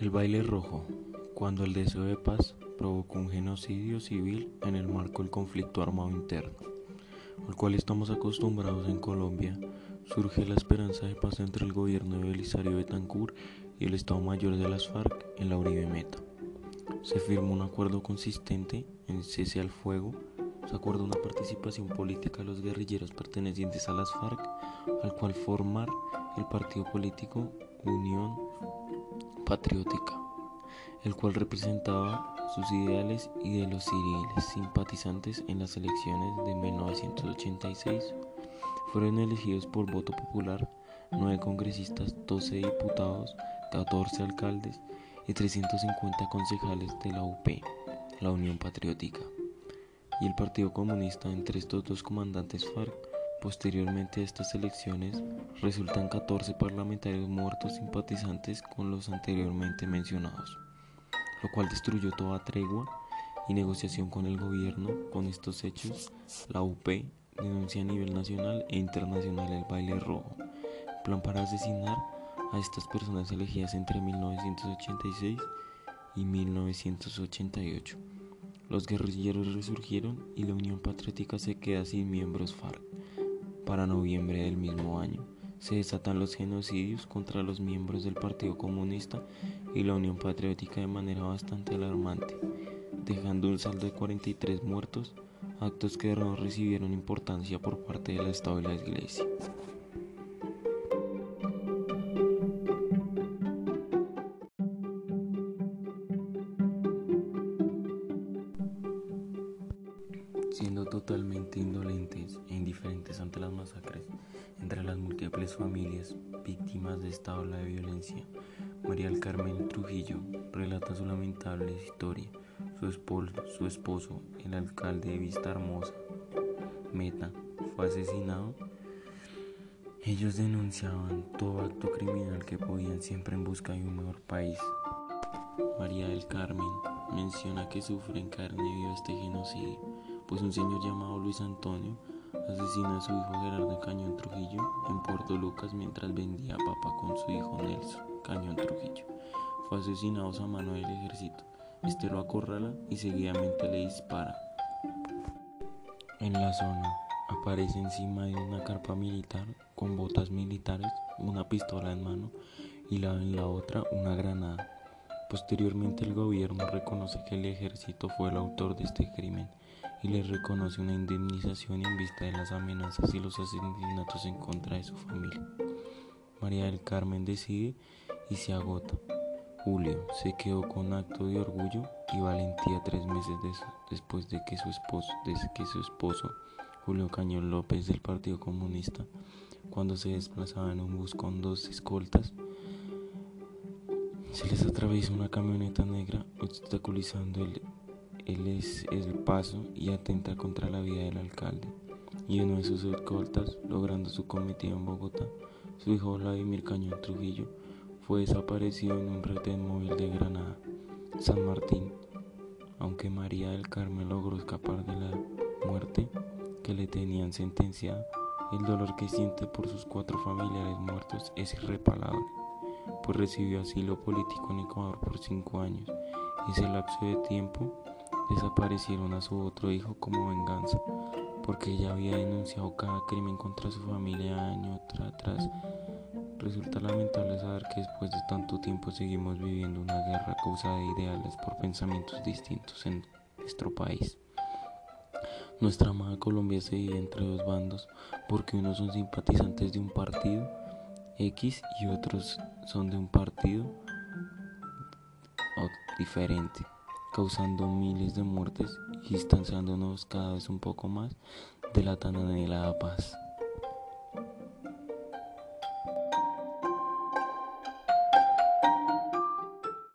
El baile rojo, cuando el deseo de paz provocó un genocidio civil en el marco del conflicto armado interno, al cual estamos acostumbrados en Colombia, surge la esperanza de paz entre el gobierno de Belisario Betancourt y el Estado Mayor de las FARC en la Uribe Meta. Se firmó un acuerdo consistente en cese al fuego, se acordó una participación política de los guerrilleros pertenecientes a las FARC, al cual formar el partido político Unión Patriótica, el cual representaba sus ideales y de los civiles simpatizantes en las elecciones de 1986. Fueron elegidos por voto popular nueve congresistas, 12 diputados, 14 alcaldes y 350 concejales de la UP, la Unión Patriótica, y el Partido Comunista entre estos dos comandantes FARC. Posteriormente a estas elecciones resultan 14 parlamentarios muertos simpatizantes con los anteriormente mencionados, lo cual destruyó toda tregua y negociación con el gobierno. Con estos hechos, la UP denuncia a nivel nacional e internacional el baile rojo, plan para asesinar a estas personas elegidas entre 1986 y 1988. Los guerrilleros resurgieron y la Unión Patriótica se queda sin miembros FARC. Para noviembre del mismo año se desatan los genocidios contra los miembros del Partido Comunista y la Unión Patriótica de manera bastante alarmante, dejando un saldo de 43 muertos, actos que no recibieron importancia por parte del Estado y la Iglesia. Siendo totalmente indolentes e indiferentes ante las masacres entre las múltiples familias víctimas de esta ola de violencia. María del Carmen Trujillo relata su lamentable historia. Su esposo, el alcalde de Vista Hermosa, Meta, fue asesinado. Ellos denunciaban todo acto criminal que podían siempre en busca de un mejor país. María del Carmen menciona que sufre en carne viva este genocidio pues un señor llamado Luis Antonio asesinó a su hijo Gerardo Cañón Trujillo en Puerto Lucas mientras vendía papa con su hijo Nelson Cañón Trujillo. Fue asesinado a mano del ejército. Este lo acorrala y seguidamente le dispara. En la zona aparece encima de una carpa militar con botas militares, una pistola en mano y la, en la otra una granada. Posteriormente el gobierno reconoce que el ejército fue el autor de este crimen y le reconoce una indemnización en vista de las amenazas y los asesinatos en contra de su familia. María del Carmen decide y se agota. Julio se quedó con acto de orgullo y valentía tres meses después de que su esposo, que su esposo Julio Cañón López del Partido Comunista, cuando se desplazaba en un bus con dos escoltas, se les atraviesa una camioneta negra obstaculizando el él es el paso y atenta contra la vida del alcalde y uno de sus escoltas, logrando su cometido en Bogotá, su hijo Vladimir Cañón Trujillo, fue desaparecido en un retén móvil de Granada, San Martín. Aunque María del Carmen logró escapar de la muerte que le tenían sentenciada, el dolor que siente por sus cuatro familiares muertos es irreparable, pues recibió asilo político en Ecuador por cinco años. Ese lapso de tiempo desaparecieron a su otro hijo como venganza, porque ella había denunciado cada crimen contra su familia año tras atrás. Resulta lamentable saber que después de tanto tiempo seguimos viviendo una guerra causada de ideales por pensamientos distintos en nuestro país. Nuestra amada Colombia se divide entre dos bandos porque unos son simpatizantes de un partido X y otros son de un partido diferente causando miles de muertes y distanciándonos cada vez un poco más de la tan anhelada paz.